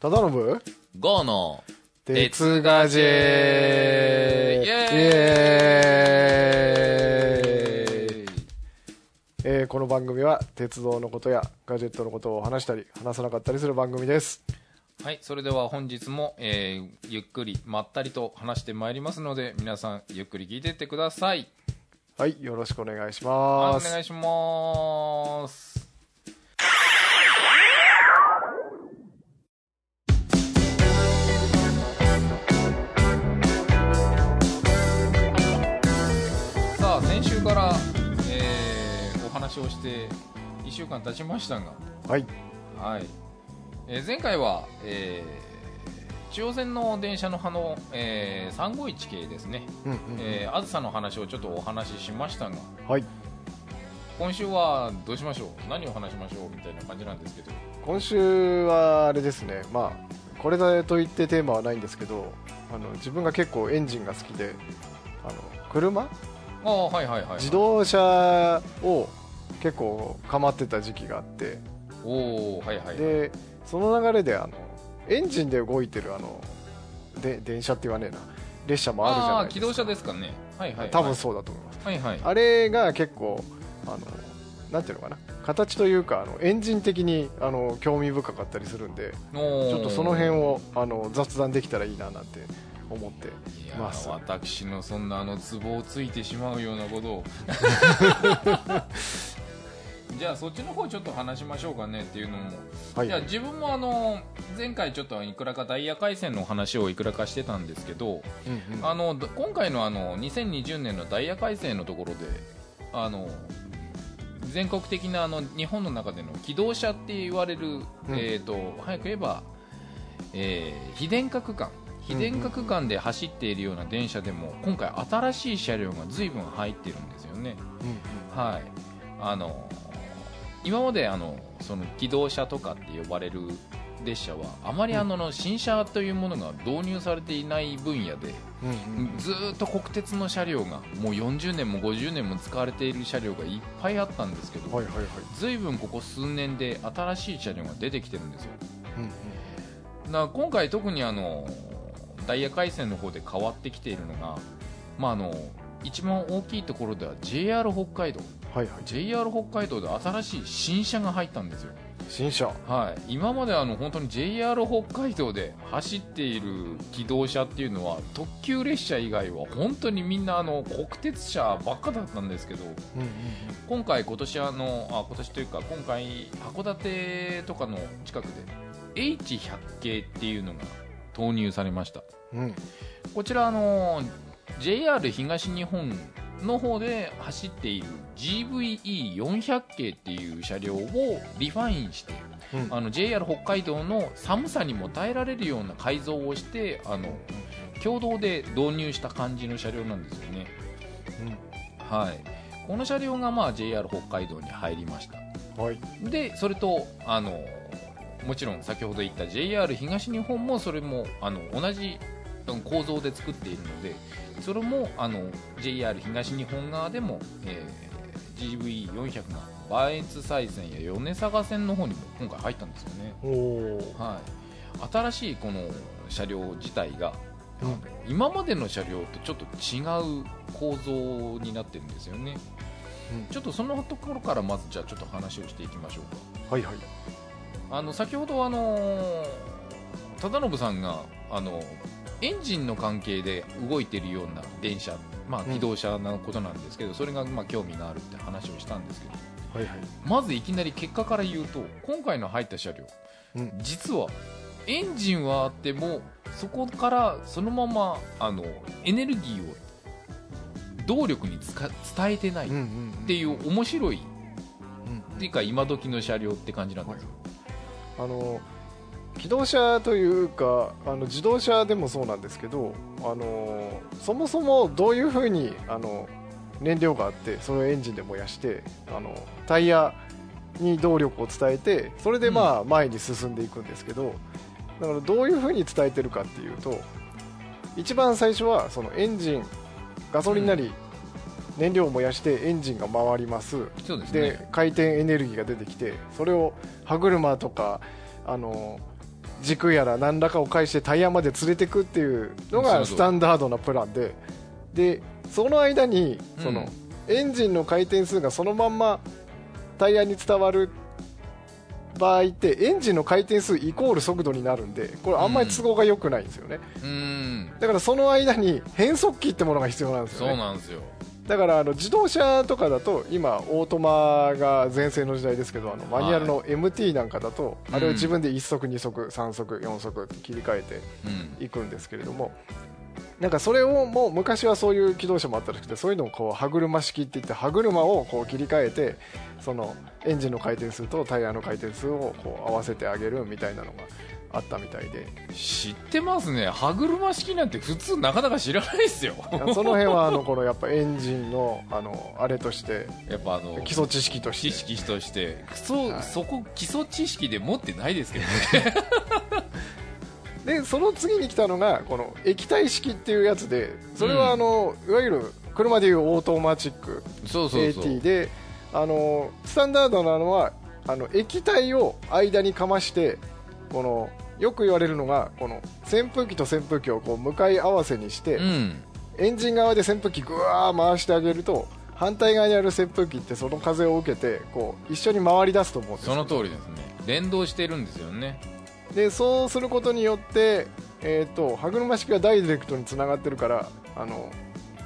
忠信ゴーの鉄ガジェイエーイこの番組は鉄道のことやガジェットのことを話したり話さなかったりする番組です。はいそれでは本日も、えーゆっくりまったりと話してまいりますので皆さんゆっくり聞いてってください。はいよろしくお願いします。はいお願いします話をして1週間経ちましたが。はい。はい、えー前回は、えー中央線の電車の派の、えー351系ですね、うんうんえーあずさの話をちょっとお話ししましたが。はい。今週はどうしましょう？何を話しましょう？みたいな感じなんですけど。今週はあれですね。まあこれだといってテーマはないんですけどあの自分が結構エンジンが好きであの車？ああはいはいはい。自動車を結構構ってた時期があって。おおはいはいはい。でその流れであのエンジンで動いてるあので電車って言わねえな。列車もあるじゃないですか。機動車ですかね。はいはいはい。多分そうだと思います。はいはい。あれが結構あのなんていうのかな。形というかあのエンジン的にあの興味深かったりするんでちょっとその辺をあの雑談できたらいいななんて思っていやーます。私のそんなあのツボをついてしまうようなことを。じゃあそっちの方ちょっと話しましょうかねっていうのも、はい。いや自分もあの前回ちょっといくらかダイヤ回線の話をいくらかしてたんですけど、うんうん。あのど今回のあの2020年のダイヤ改正のところであの全国的なあの日本の中での機動車って言われる、えー、と早く言えば、えー非電化区間非電化区間で走っているような電車でも今回新しい車両が随分入ってるんですよね。うんはい、あの今まであのその機動車とかって呼ばれる列車はあまりあの、新車というものが導入されていない分野で、うんうん。ずーっと国鉄の車両がもう40年も50年も使われている車両がいっぱいあったんですけど、はいはいはい。ずいぶんここ数年で新しい車両が出てきてるんですよ。うんうん。今回特にあのダイヤ回線の方で変わってきているのが、まあ、あの一番大きいところでは JR 北海道。はいはい。JR 北海道で新しい新車が入ったんですよ。新車。はい、今まであの本当に JR 北海道で走っている機動車っていうのは特急列車以外は本当にみんなあの国鉄車ばっかだったんですけどうんうん今回今年あのあ今年というか今回函館とかの近くで H100 系っていうのが投入されましたうん。うんこちらあの JR 東日本の方で走っている GVE400 系っていう車両をリファインしてうん。あの JR 北海道の寒さにも耐えられるような改造をしてあの共同で導入した感じの車両なんですよね、はい、この車両が、まあ、JR 北海道に入りました。うんはい。でそれとあのもちろん先ほど言った JR 東日本もそれもあの同じうん構造で作っているのでそれもあの JR 東日本側でも、えー GV400 が磐越西線や米坂線の方にも今回入ったんですよね、はい、新しいこの車両自体が、うん。今までの車両とちょっと違う構造になってるんですよね、うん。ちょっとそのところからまずじゃあちょっと話をしていきましょうか。はいはい。あの先ほどあの忠信さんがあのエンジンの関係で動いているような電車、まあ、うん。機動車のことなんですけど、それがまあ興味があるって話をしたんですけどはいはい。まずいきなり結果から言うと今回の入った車両、うん。実はエンジンはあってもそこからそのままあのエネルギーを動力に伝えてないっうんうんうん。ていう面白いうんっていうか今時の車両って感じなんですよ、あの機動車というかあの自動車でもそうなんですけどあのそもそもどういうふうにあの燃料があってそれをエンジンで燃やしてあのタイヤに動力を伝えてそれでまあ前に進んでいくんですけどだからどういうふうに伝えてるかっていうと一番最初はそのエンジンガソリンなり燃料を燃やしてエンジンが回ります、でね。回転エネルギーが出てきてそれを歯車とかあの軸やら何らかを返してタイヤまで連れてくっていうのがスタンダードなプランで。でその間にその、エンジンの回転数がそのまんまタイヤに伝わる場合ってエンジンの回転数イコール速度になるんでこれあんまり都合が良くないんですよね、うん。だからその間に変速機ってものが必要なんですよそうねなんですよだからあの自動車とかだと今オートマが全盛の時代ですけどあのマニュアルの MT なんかだとあれを自分で1速2速3速4速切り替えてうん。いくんですけれどもなんかそれをもう昔はそういう機動車もあったらしくてそういうのをこう歯車式って言って歯車をこう切り替えてそのエンジンの回転数とタイヤの回転数をこう合わせてあげるみたいなのがあったみたいで。知ってますね。歯車式なんて普通なかなか知らないですよ。その辺はあのこのやっぱエンジンのあのあれとしてやっぱあの基礎知識として。知識として。そ,、はい。そこ基礎知識で持ってないですけどね。でその次に来たのがこの液体式っていうやつでそれはあの、いわゆる車でいうオートマチックそうそうそう。AT であのスタンダードなのはあの液体を間にかましてこのよく言われるのがこの扇風機と扇風機をこう向かい合わせにして、うん。エンジン側で扇風機ぐわー回してあげると反対側にある扇風機ってその風を受けてこう一緒に回り出すと思うんですその通りですね。連動してるんですよね。でそうすることによって、えー、と歯車式がダイレクトにつながってるからあの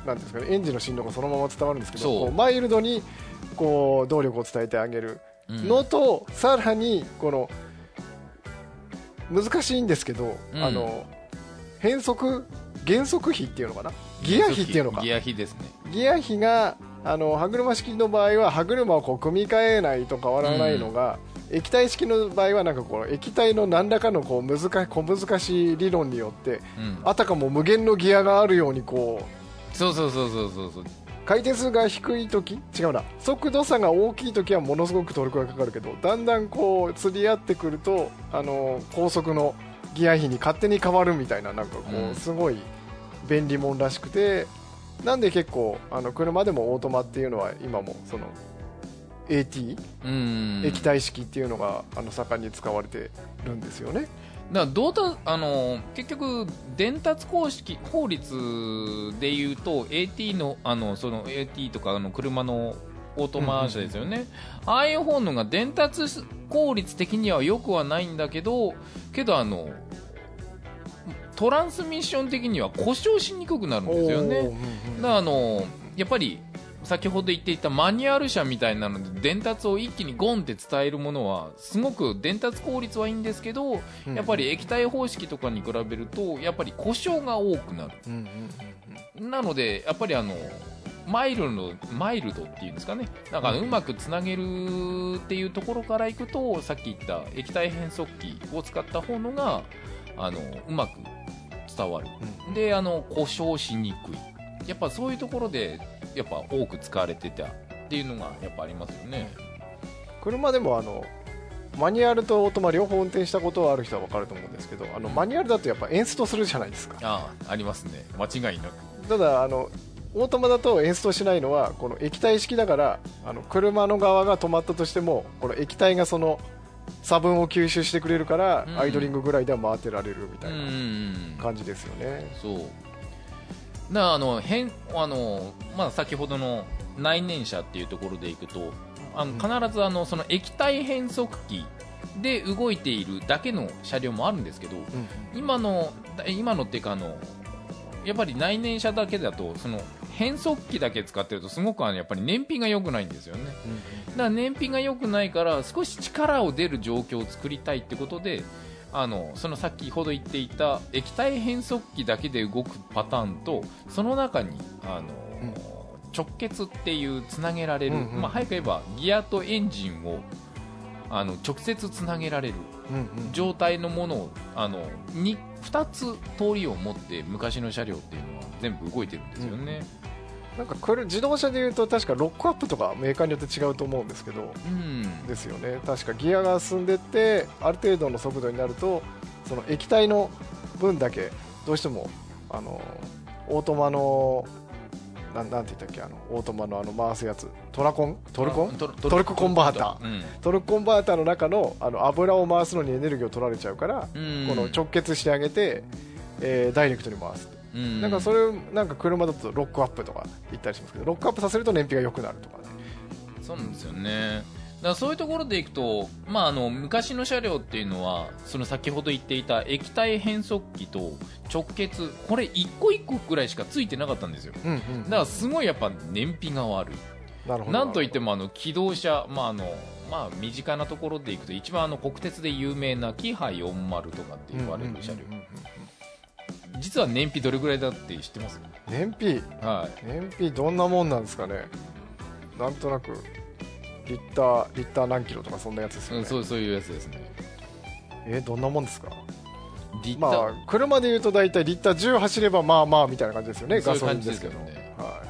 なんですかね、エンジンの振動がそのまま伝わるんですけどマイルドにこう動力を伝えてあげる。うん。のと、さらにこの難しいんですけど、うん。あの変速減速比っていうのかな？ギア比っていうのか。ギア比ですね。ギア比があの歯車式の場合は歯車をこう組み替えないと変わらないのが、液体式の場合はなんかこう液体の何らかのこう難小難しい理論によってうん。あたかも無限のギアがあるようにこうそうそうそうそうそうそう回転数が低い時？違うな。速度差が大きい時はものすごくトルクがかかるけどだんだんこう釣り合ってくるとあの高速のギア比に勝手に変わるみたいななんかこうすごい便利もんらしくてなんで結構あの車でもオートマっていうのは今もその AT うん。液体式っていうのがあの盛んに使われてるんですよね。だどうたあの結局伝達公式法律でいうと AT のあのその AT とかあの車のオートマ車ですよね、ああいう方のが伝達効率的には良くはないんだけどけどあのトランスミッション的には故障しにくくなるんですよね。だからあのやっぱり先ほど言っていたマニュアル車みたいなので伝達を一気にゴンって伝えるものはすごく伝達効率はいいんですけどうんやっぱり液体方式とかに比べるとやっぱり故障が多くなる。うんうんうんなのでやっぱりあのマイルドマイルドっていうんですかね。なんかうまくつなげるっていうところからいくとさっき言った液体変速機を使った方のがあのうまく伝わる。うん。であの故障しにくいやっぱそういうところでやっぱ多く使われてたっていうのがやっぱありますよね。車でもあのマニュアルとオートマ両方運転したことはある人は分かると思うんですけどあのマニュアルだとやっぱエンストするじゃないですか。ああありますね。間違いなく。ただあのオートマだとエンストしないのはこの液体式だからあの車の側が止まったとしてもこの液体がその差分を吸収してくれるから、うん。アイドリングぐらいでは回ってられるみたういなん。感じですよね、そうなあの変あの、まあ、先ほどの内燃車っていうところでいくとあのうん。必ずあのその液体変速機で動いているだけの車両もあるんですけど今のだ今のっていうかあのやっぱり内燃車だけだとその変速機だけ使ってるとすごくあのやっぱり燃費が良くないんですよね。だから燃費が良くないから少し力を出る状況を作りたいってことであのその先ほど言っていた液体変速機だけで動くパターンとその中にあの、うん。直結っていうつなげられる、うんうん。まあ、早く言えばギアとエンジンをあの直接つなげられる。うんうん。状態のものをあの 2, 2つ通りを持って昔の車両っていうのは全部動いてるんですよね。なんかこれ自動車でいうと確かロックアップとかメーカーによって違うと思うんですけどうん。ですよね。確かギアが進んでってある程度の速度になるとその液体の分だけどうしてもあのオートマのなんなんて言ったっけあのオートマのあの回すやつ。トラコン？トルコン？トルクコンバーター。うん。トルクコンバーターの中のあの油を回すのにエネルギーを取られちゃうから、うん。この直結してあげて、えーダイレクトに回す、う。んなんかそれなんか車だとロックアップとか言ったりしますけどロックアップさせると燃費が良くなるとかね。そうなんですよね。だからそういうところでいくと、まあ、あの昔の車両っていうのはその先ほど言っていた液体変速機と直結これ一個一個くらいしかついてなかったんですよ。うんうんだからすごいやっぱ燃費が悪い。なるほど。なんといってもあの機動車、まああのまあ、身近なところでいくと一番あの国鉄で有名なキハ40とかって言われる車両、うんうんうんうん実は燃費どれぐらいだって知ってます？燃費？はい。燃費どんなもんなんですかね。なんとなくリッターリッター何キロとかそんなやつですよね、うんそうそういうやつですね。えーどんなもんですか？リッター、まあ車でいうと大体リッター10走ればまあまあみたいな感じですよねそうガソリいう感じですけどねは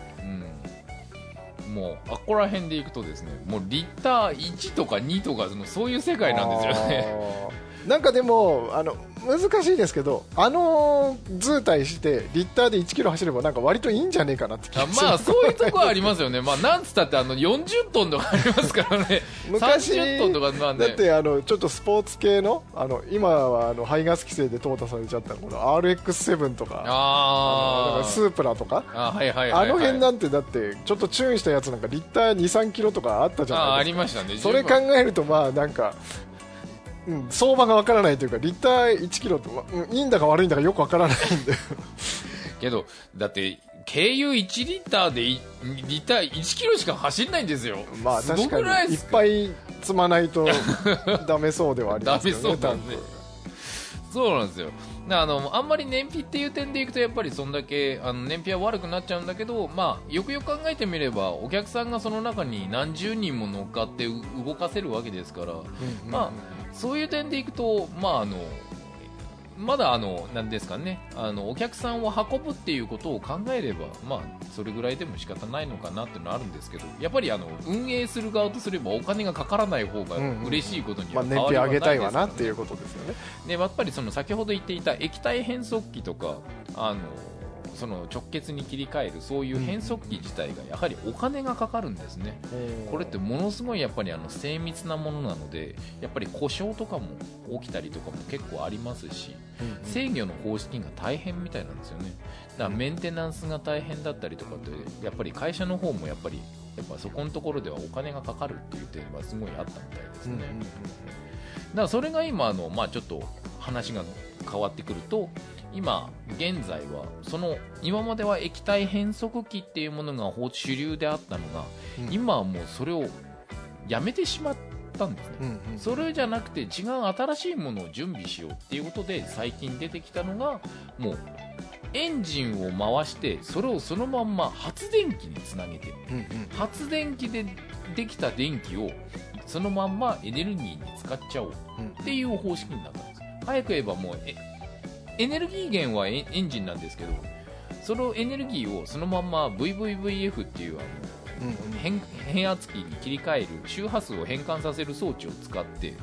うん、もうあっこら辺でいくとですねもうリッター1とか2とかそのそういう世界なんですよね なんかでもあの難しいですけどあの図体してリッターで1キロ走ればなんか割といいんじゃねえかなって気あがする。まあそういうとこはありますよね、まあ、なんつったってあの40トンとかありますからね。昔30トンとかなんで。だってあのちょっとスポーツ系のあの今はあの排ガス規制で淘汰されちゃったこの RX7 とかあのあスープラとか。あはいはいあの辺なんてだってちょっとチューンしたやつなんかリッター23キロとかあったじゃああないですか。りましたね。それ考えるとまあなんか、うん、相場がわからないというかリッター1キロと、うんいいんだか悪いんだかよくわからないんでけどだって軽油1リッターでいリッター1キロしか走んないんですよ。まあすご確くないいっぱい積まないとダメそうではありますよね ダメそうそうなんですよ。なあのあんまり燃費っていう点でいくとやっぱりそんだけあの燃費は悪くなっちゃうんだけど、まあ、よくよく考えてみればお客さんがその中に何十人も乗っかってう動かせるわけですから、まあ、そういう点でいくと、まあ、あのまだあのなんですかね。あのお客さんを運ぶっていうことを考えれば、まあ、それぐらいでも仕方ないのかなっていうのはあるんですけどやっぱりあの運営する側とすればお金がかからない方が嬉しいことにまあ、は燃費上げたいわなってういうことですよね。でやっぱりその先ほど言っていた液体変速機とかあのその直結に切り替えるそういう変速機自体がやはりお金がかかるんですね、これってものすごいやっぱりあの精密なものなのでやっぱり故障とかも起きたりとかも結構ありますし制御の方式が大変みたいなんですよね。だからメンテナンスが大変だったりとかってやっぱり会社の方もやっぱりやっぱそこのところではお金がかかるっていう点はすごいあったみたいですね、だからそれが今あの、まあ、ちょっと話が変わってくると今現在はその今までは液体変速機っていうものがほ主流であったのが、うん。今はもうそれをやめてしまったんですね、うんうんそれじゃなくて違う新しいものを準備しようっていうことで最近出てきたのがもうエンジンを回してそれをそのまんま発電機につなげてうんうん。発電機でできた電気をそのまんまエネルギーに使っちゃおううんっていう方式になったんです早く言えばもうえエネルギー源はエエンジンなんですけどそのエネルギーをそのまんま VVVF っていうあのうん。変変圧器に切り替える周波数を変換させる装置を使って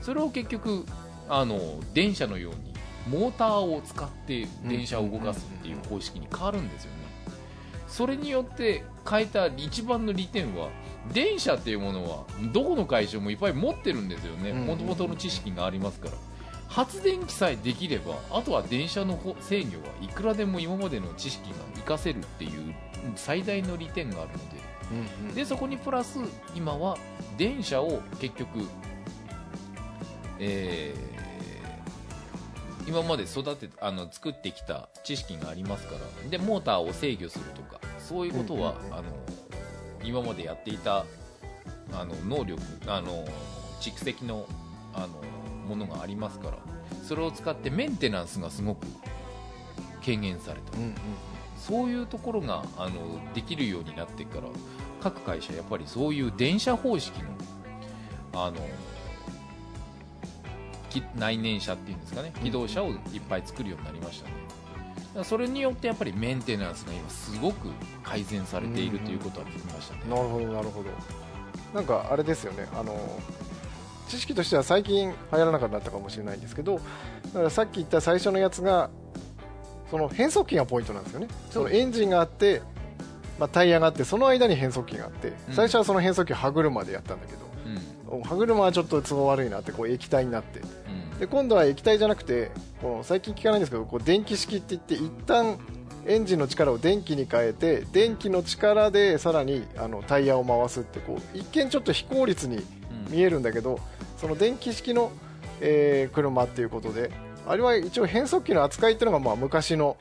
それを結局あの電車のようにモーターを使って電車を動かすっていう方式に変わるんですよね。それによって変えた一番の利点は電車っていうものはどこの会社もいっぱい持ってるんですよね。うん。もともとの知識がありますから発電機さえできればあとは電車のほ制御はいくらでも今までの知識が活かせるっていう最大の利点があるので。うんうん。でそこにプラス今は電車を結局、えー今まで育てあの作ってきた知識がありますからでモーターを制御するとかそういうことは、うんうんうん。あの今までやっていたあの能力あの蓄積のあのものがありますからそれを使ってメンテナンスがすごく軽減された。うんうんそういうところがあのできるようになってから各会社やっぱりそういう電車方式のあのき内燃車っていうんですかね機動車をいっぱい作るようになりましたね。それによってやっぱりメンテナンスが今すごく改善されているということは聞きましたね、なるほどなるほどなんかあれですよねあの知識としては最近流行らなくなったかもしれないんですけどだからさっき言った最初のやつがその変速機がポイントなんですよね。そのエンジンがあってまあ、タイヤがあってその間に変速機があってうん。最初はその変速機歯車でやったんだけど、うん。歯車はちょっと都合悪いなってこう液体になって。うん。で今度は液体じゃなくてこの最近聞かないんですけどこう電気式って言って一旦エンジンの力を電気に変えて電気の力でさらにあのタイヤを回すってこう一見ちょっと非効率にうん。見えるんだけどその電気式の、えー車っていうことであれは一応変速機の扱いっていうのがまあ昔の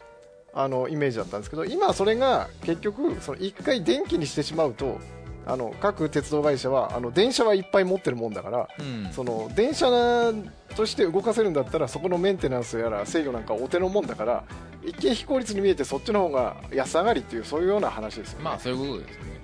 あのイメージだったんですけど今はそれが結局その1回電気にしてしまうとあの各鉄道会社はあの電車はいっぱい持ってるもんだからうんその電車として動かせるんだったらそこのメンテナンスやら制御なんかお手のもんだから一見非効率に見えてそっちの方が安上がりっていうそういうような話ですよね。まあそういうことですね、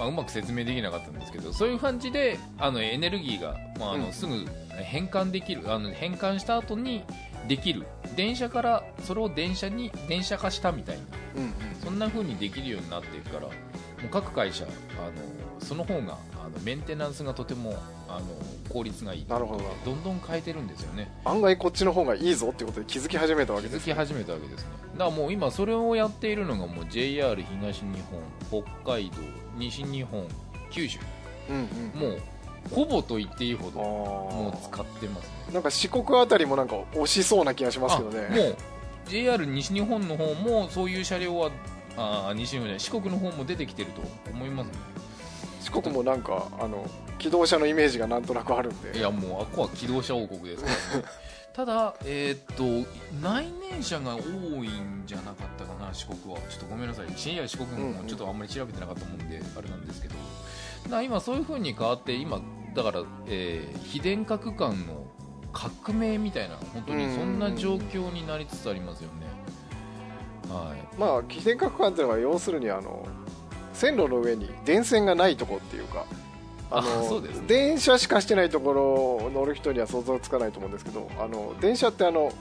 まあ、うまく説明できなかったんですけどそういう感じであのエネルギーが、まあ、あうん。のすぐ変換できるあの変換した後にできる。電車からそれを電車に電車化したみたいにうんうん。そんな風にできるようになっていくからもう各会社あのその方があのメンテナンスがとてもあの効率がいい。なるほど。どんどん変えてるんですよね。案外こっちの方がいいぞってことで気づき始めたわ気けですづき始めたわけですね。だからもう今それをやっているのがもう JR 東日本北海道西日本九州。うんうんもうほぼと言っていいほあどもうー使ってますね。なんか四国あたりもなんか押しそうな気がしますけどあねもう JR 西日本の方もそういう車両はあ西日本じゃない四国の方も出てきてると思いますね四国もなんかあの機動車のイメージがなんとなくあるんで。いやもうあっこは機動車王国ですからね。ただえーっと内燃車が多いんじゃなかったかな四国は。ちょっとごめんなさい。深夜四国うんうんもちょっとあんまり調べてなかったもんであれなんですけど。だ今そういう風に変わって今だから、えー非電化区間の革命みたいな本当にそんな状況になりつつありますよね。はい。まあ起点角間っていうのは要するにあの線路の上に電線がないとこっていうかあのね。電車しかしてないところを乗る人には想像つかないと思うんですけどあの電車ってあの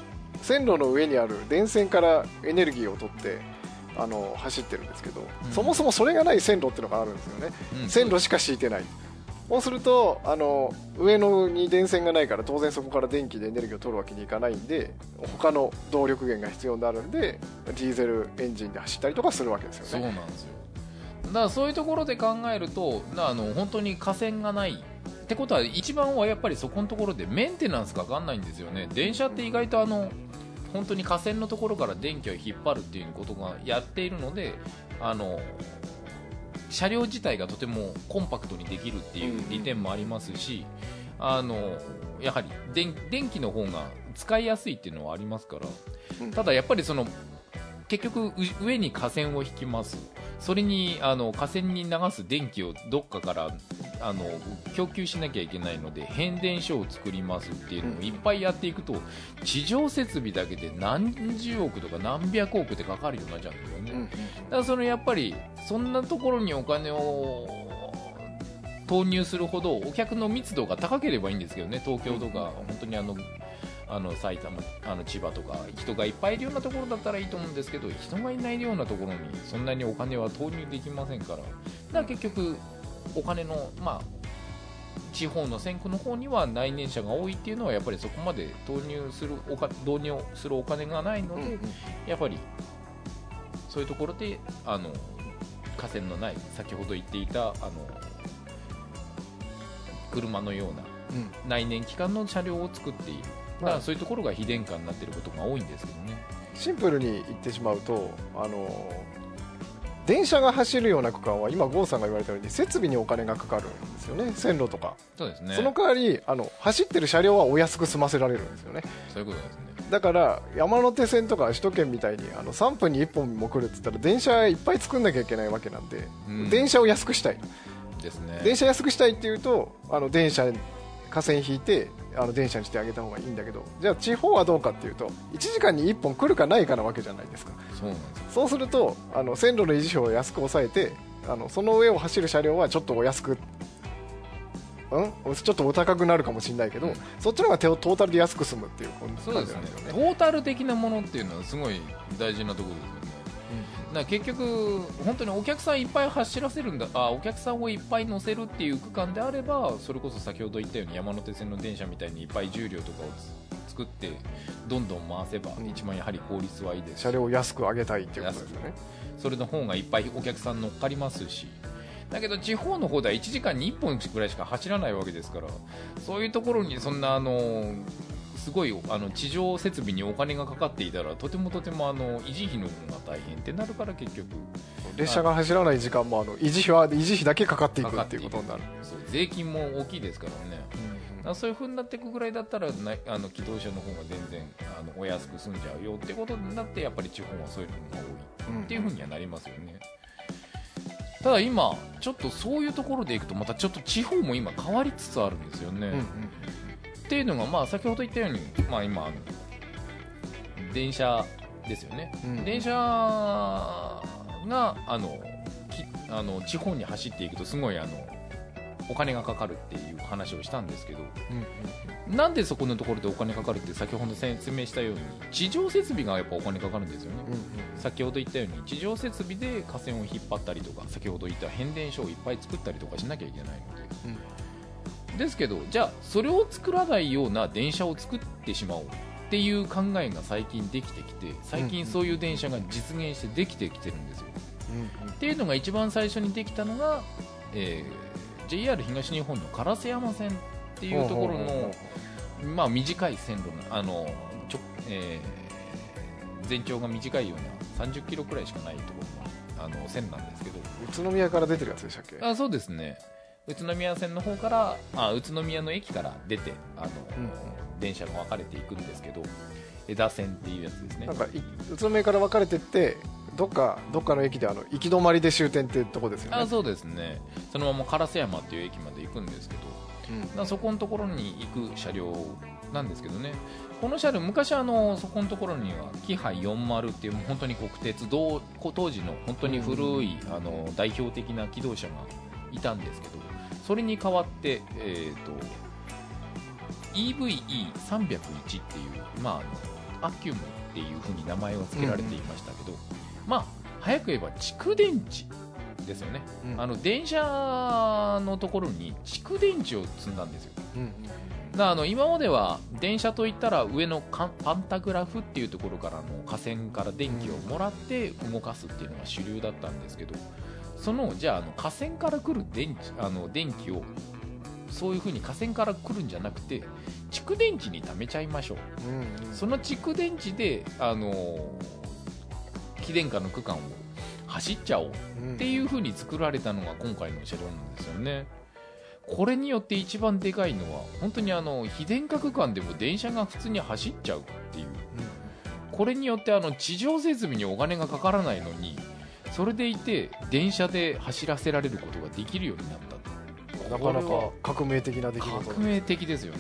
線路の上にある電線からエネルギーを取ってあの走ってるんですけど、うん。そもそもそれがない線路っていうのがあるんですよね、うん。線路しか敷いてない。そうするとあの上のに電線がないから当然そこから電気でエネルギーを取るわけにいかないんで他の動力源が必要になるんでディーゼルエンジンで走ったりとかするわけですよそうねなんですよだからそういうところで考えるとなあの本当に架線がない。ってことは一番はやっぱりそこのところでメンテナンスかかんないんですよね。電車って意外とあの本当に架線のところから電気を引っ張るっていうことがやっているのであの車両自体がとてもコンパクトにできるっていう利点もありますし、あのやはり電電気の方が使いやすいっていうのはありますから。うん。ただやっぱりその結局う上に架線を引きます。それにあの架線に流す電気をどっかからあの供給しなきゃいけないので変電所を作りますっていうのをいっぱいやっていくと地上設備だけで何十億とか何百億ってかかるようになっちゃうんですよね、うんだからそのやっぱりそんなところにお金を投入するほどお客の密度が高ければいいんですけどね東京とか本当にあのあの埼玉あの千葉とか人がいっぱいいるようなところだったらいいと思うんですけど人がいないようなところにそんなにお金は投入できませんからだから結局お金のまあ地方の線区の方には内燃車が多いっていうのはやっぱりそこまで投入するおか導入するお金がないので、うんうん。やっぱりそういうところであの河川のない先ほど言っていたあの車のようなうん。内燃機関の車両を作っている。だまあそういうところが非電化になっていることが多いんですけどね。シンプルに言ってしまうとあの電車が走るような区間は今郷さんが言われたように設備にお金がかかるんですよね。線路とか、そうですね。その代わりあの走ってる車両はお安く済ませられるんですよね。そういうことですね。だから山手線とか首都圏みたいにあの3分に1本も来るって言ったら電車いっぱい作んなきゃいけないわけなんで、うん。電車を安くしたい。ですね。電車安くしたいっていうとあの電車架線引いてあの電車にしてあげた方がいいんだけどじゃあ地方はどうかっていうと1時間に1本来るかないかなわけじゃないですか。そうなんです。よそうするとあの線路の維持費を安く抑えてあのその上を走る車両はちょっとお安くうん、ちょっとお高くなるかもしれないけど、うん。そっちの方が手をトータルで安く済むっていう感じなんそうでですね。トータル的なものっていうのはすごい大事なところですよねだ結局、本当にお客さんいっぱい走らせるんだあお客さんをいっぱい乗せるっていう区間であればそれこそ先ほど言ったように山手線の電車みたいにいっぱい重量とかをつ作作ってどんどん回せば一番やはり効率はいいです。し車両を安く上げたいっていうことですよね。それの方がいっぱいお客さん乗っかりますし。だけど地方の方では1時間に1本ぐらいしか走らないわけですからそういうところにそんなあのすごいあの地上設備にお金がかかっていたらとてもとてもあの維持費の方が大変ってなるから結局。列車が走らない時間もあの維持費は維持費だけかかっていくっていうことになる。そう税金も大きいですからね。だからそういう風になっていくぐらいだったらなあの機動車の方が全然あのお安く済んじゃうよってことになってやっぱり地方はそういうのが多い。っていう風にはなりますよね。ただ今、ちょっとそういうところでいくとまたちょっと地方も今変わりつつあるんですよね。うんうんっていうのが、まあ、先ほど言ったように、まあ、今あの電車ですよね、うん。電車があのきあの地方に走っていくとすごいあのお金がかかるっていう話をしたんですけど。うんなんでそこのところでお金かかるって先ほど説明したように地上設備がやっぱお金かかるんですよね、うんうん。先ほど言ったように地上設備で架線を引っ張ったりとか先ほど言った変電所をいっぱい作ったりとかしなきゃいけないので、ですけどじゃあそれを作らないような電車を作ってしまおうっていう考えが最近できてきて最近そういう電車が実現してできてきてるんですよ、うんうん。っていうのが一番最初にできたのが、えー JR 東日本の烏山線っていうところのまあ、短い線路なあのちょ、えー全長が短いような30キロくらいしかないところのあの線なんですけど。宇都宮から出てるやつでしたっけ？あそうですね宇都宮線の方からあ宇都宮の駅から出てあの、うん電車が分かれていくんですけど枝線っていうやつですね。なんかい宇都宮から分かれてってどっかどっかの駅であの行き止まりで終点ってとこですよね。あそうですね。そのまま烏山っていう駅まで行くんですけどうん。そこのところに行く車両なんですけどね。この車両昔あのそこのところにはキハ40っていう本当に国鉄道当時の本当に古いあの代表的な機動車がいたんですけどそれに代わって、えー、と EVE301 っていう、まあ、アキュムっていうふうに名前を付けられていましたけど、まあ早く言えば蓄電池ですよね、うん。あの電車のところに蓄電池を積んだんですよ。うんだあの今までは電車といったら上のパンタグラフっていうところからの架線から電気をもらって動かすっていうのが主流だったんですけどそのじゃああの架線から来る電池あの電気をそういう風に架線から来るんじゃなくて蓄電池に貯めちゃいましょう。うんその蓄電池であの気電化の区間を走っちゃおう。うん。っていう風に作られたのが今回の車両なんですよね。これによって一番でかいのは本当にあの非電化区間でも電車が普通に走っちゃうっていう。これによってあの地上設備にお金がかからないのにそれでいて電車で走らせられることができるようになったなかなか革命的な出来事革命的ですよね。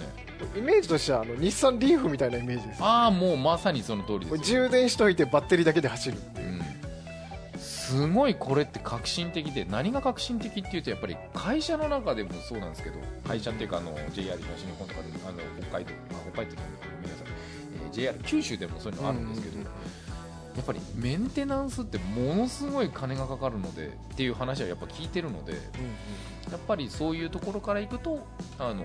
イメージとしてはあの日産リーフみたいなイメージです。ああもうまさにその通りですよ充電しといてバッテリーだけで走るっていう、うん。すごいこれって革新的で何が革新的っていうとやっぱり会社の中でもそうなんですけど会社っていうかあの JR 東日本とかであの北海道あ北海道とかごめんなさい、えー JR 九州でもそういうのあるんですけど、うんうんうんやっぱりメンテナンスってものすごい金がかかるのでっていう話はやっぱ聞いてるのでやっぱりそういうところからいくとあの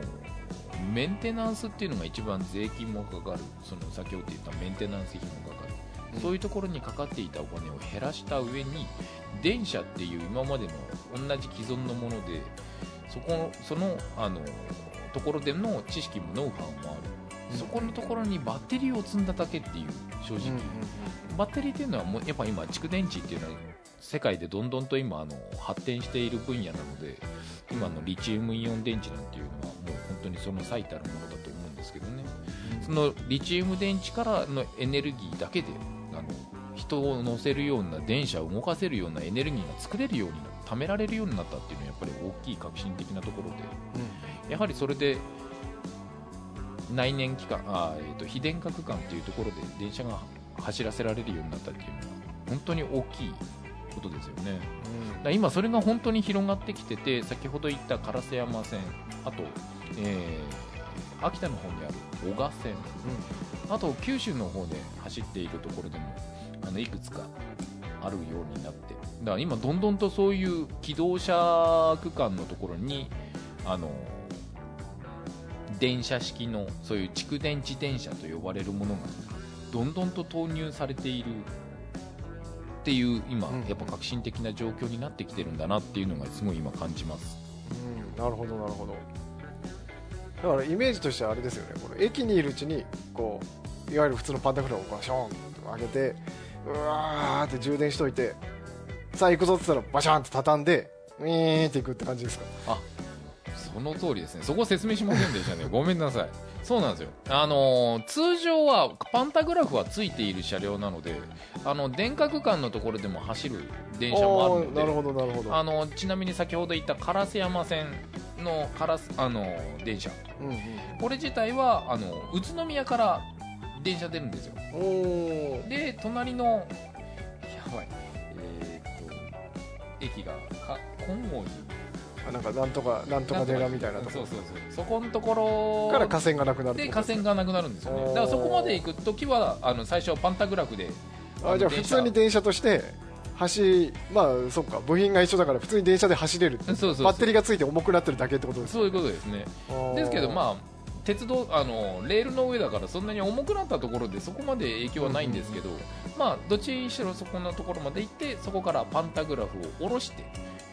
メンテナンスっていうのが一番税金もかかる。その先ほど言ったメンテナンス費もかかる、うん。そういうところにかかっていたお金を減らした上に電車っていう今までの同じ既存のものでそこのそのあのところでの知識もノウハウもある、うんそこのところにバッテリーを積んだだけっていう正直、バッテリーっていうのはもうやっぱ今蓄電池っていうのは世界でどんどんと今あの発展している分野なので今のリチウムイオン電池なんていうのはもう本当にその最たるものだと思うんですけどね。そのリチウム電池からのエネルギーだけであの人を乗せるような電車を動かせるようなエネルギーが作れるようにな貯められるようになったっていうのはやっぱり大きい革新的なところでやはりそれで内燃機関あ、えー、と非電化区間っていうところで電車が走らせられるようになったっていうのは本当に大きいことですよね。だから今それが本当に広がってきてて先ほど言った烏山線あと、えー秋田の方にある男鹿線あと九州の方で走っているところでもあのいくつかあるようになってだから今どんどんとそういう機動車区間のところにあの電車式のそういう蓄電池電車と呼ばれるものがどんどんと投入されているっていう今、うん。やっぱ革新的な状況になってきてるんだなっていうのがすごい今感じます。うんなるほどなるほど。だからイメージとしてはあれですよねこの駅にいるうちにこういわゆる普通のパンタグラフをこうショーンと上げてうわーって充電しといてさあ行くぞって言ったらバシャンって畳んでウィーンっていくって感じですか？その通りですね。そこ説明しませんでしたね。ごめんなさい。そうなんですよ。あのー通常はパンタグラフはついている車両なのであの電化区間のところでも走る電車もあるのでなるほどなるほど。あのちなみに先ほど言った烏山線のからあの電車。うんうん。これ自体はあの宇都宮から電車出るんですよ。で隣のやばい。えーっと駅がか金剛寺。あなんかなんとかなんとか寺みたいなとこ。そうそうそう。そこのところから河川がなくなるで河川がなくなるんですよね。だからそこまで行く時はあの最初はパンタグラフで。あじゃあ普通に電車として走まあそっか部品が一緒だから普通に電車で走れるそうそうバッテリーがついて重くなってるだけってことですそういうことですね。ですけどまあ鉄道あのレールの上だからそんなに重くなったところでそこまで影響はないんですけど、まあどっちにしろそこのところまで行ってそこからパンタグラフを下ろして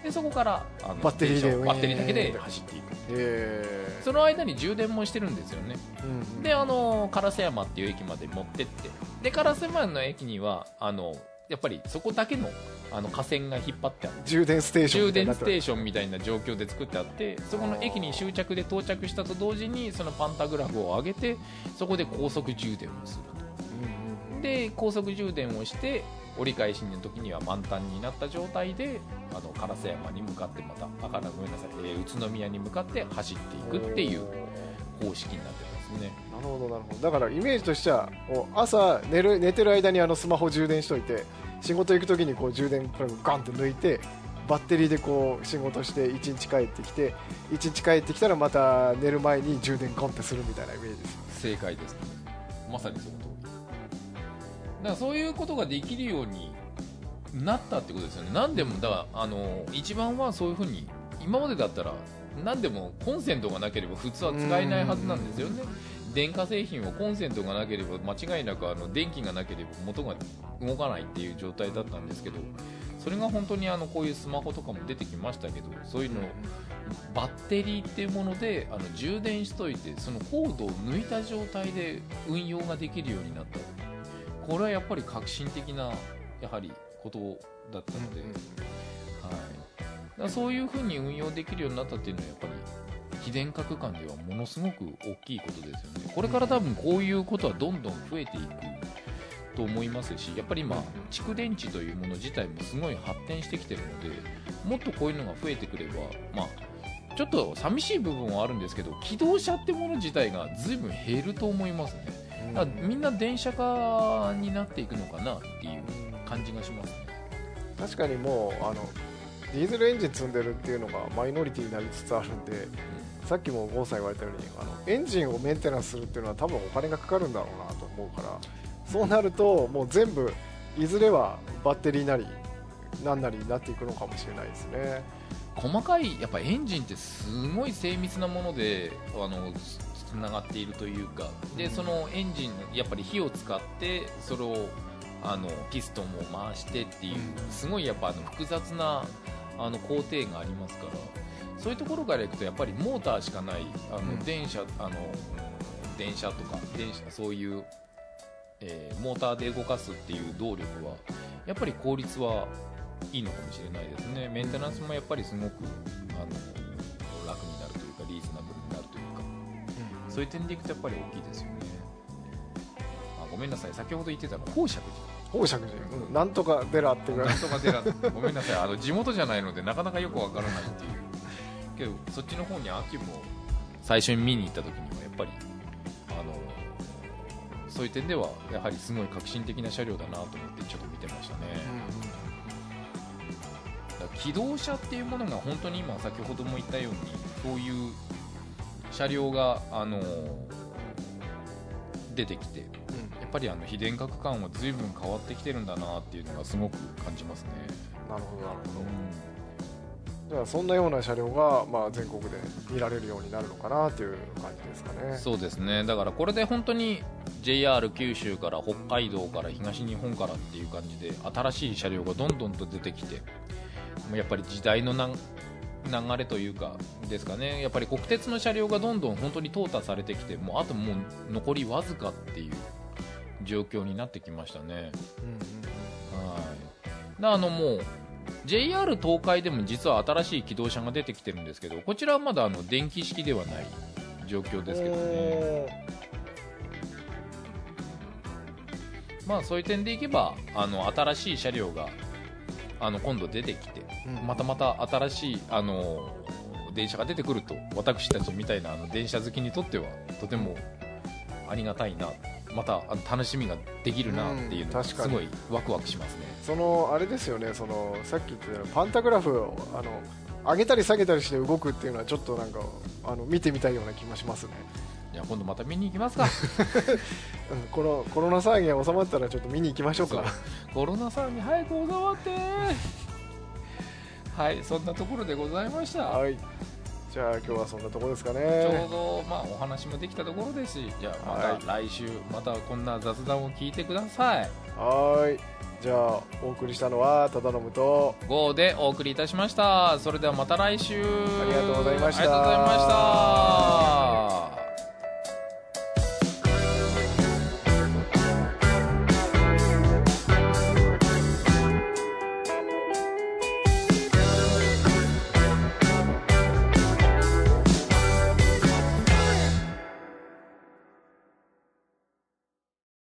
でそこからあのバッテリーで電車をバッテリーだけで走っていく。えその間に充電もしてるんですよね。ーうん。であの烏山っていう駅まで持ってって。で烏山の駅にはあのやっぱりそこだけのあの河川が引っ張ってあって。充電ステーション充みたいになステーションみたいな状況で作ってあってそこの駅に終着で到着したと同時にそのパンタグラフを上げてそこで高速充電をするうんうんとで高速充電をして折り返しの時には満タンになった状態であの烏山に向かってまたあからごめんなさい、えー宇都宮に向かって走っていくっていう方式になってますね。なるほどなるほど。だからイメージとしては朝寝る寝てる間にあのスマホ充電しといて仕事行く時にこう充電プラグガンって抜いてバッテリーでこう仕事して1日帰ってきて1日帰ってきたらまた寝る前に充電ゴンってするみたいなイメージです正解ですね。まさにそのだからそういうことができるようになったってことですよね。何でもだからあの一番はそういうふうに今までだったら何でもコンセントがなければ普通は使えないはずなんですよね。電化製品はコンセントがなければ間違いなくあの電気がなければ元が動かないっていう状態だったんですけどそれが本当にあのこういうスマホとかも出てきましたけどそういうのをバッテリーっていうものであの充電しといてそのコードを抜いた状態で運用ができるようになったこれはやっぱり革新的なやはりことだったので、はい、だそういうふうに運用できるようになったっていうのはやっぱり非電化区間ではものすごく大きいことですよね。これから多分こういうことはどんどん増えていくと思いますしやっぱり今蓄電池というもの自体もすごい発展してきてるのでもっとこういうのが増えてくればまあちょっと寂しい部分はあるんですけど機動車ってもの自体が随分減ると思いますねだからみんな電車化になっていくのかなっていう感じがしますね確かにもうあのディーゼルエンジン積んでるっていうのがマイノリティになりつつあるんで、さっきも郷さん言われたようにあのエンジンをメンテナンスするっていうのは多分お金がかかるんだろうなと思うからそうなるともう全部いずれはバッテリーなりなんなりになっていくのかもしれないですね。細かいやっぱエンジンってすごい精密なものであのつながっているというかでそのエンジンやっぱり火を使ってそれをあのピストンを回してっていうすごいやっぱあの複雑なあの工程がありますからそういうところからいくとやっぱりモーターしかないあうん。の電車、あの電車とか電車そういう、えーモーターで動かすっていう動力はやっぱり効率はいいのかもしれないですね。メンテナンスもやっぱりすごくあのそういう点でいくとやっぱり大きいですよね。あごめんなさい。先ほど言ってたの宝石寺宝石寺、うん、なんとか寺ってぐらいなんとか寺ごめんなさい。あの地元じゃないのでなかなかよくわからないっていう。けどそっちの方に秋も最初に見に行った時にはやっぱりあのそういう点ではやはりすごい革新的な車両だなと思ってちょっと見てましたね、だから機動車っていうものが本当に今先ほども言ったようにそういう車両があの出てきてやっぱりあの非電化区間は随分変わってきてるんだなっていうのがすごく感じますね。なるほどなるほど。だからそんなような車両が、まあ、全国で見られるようになるのかなという感じですかね。そうですね。だからこれで本当に JR 九州から北海道から東日本からっていう感じで新しい車両がどんどんと出てきてやっぱり時代のな流れというかですかね。やっぱり国鉄の車両がどんどん本当に淘汰されてきてもうあともう残りわずかっていう状況になってきましたね。うんはい。だあのもう JR 東海でも実は新しい気動車が出てきてるんですけどこちらはまだあの電気式ではない状況ですけどね。まあそういう点でいけばあの新しい車両があの今度出てきてうん。またまた新しいあの電車が出てくると私たちみたいなあの電車好きにとってはとてもありがたいなまた楽しみができるなっていうのすごいワクワクしますね。そのあれですよねそのさっき言ってたパンタグラフをあの上げたり下げたりして動くっていうのはちょっとなんかあの見てみたいような気もしますね、じゃあ今度また見に行きますか。うん、このコロナ騒ぎが収まったらちょっと見に行きましょうか。コロナ騒ぎ早く収まって。はいそんなところでございました、はい。じゃあ今日はそんなところですかちょうねど、まあ、お話もできたところですしじゃあまはい。た来週またこんな雑談を聞いてください。はい。じゃあお送りしたのは忠信と GO でお送りいたしました。それではまた来週。ありがとうございました。ありがとうございました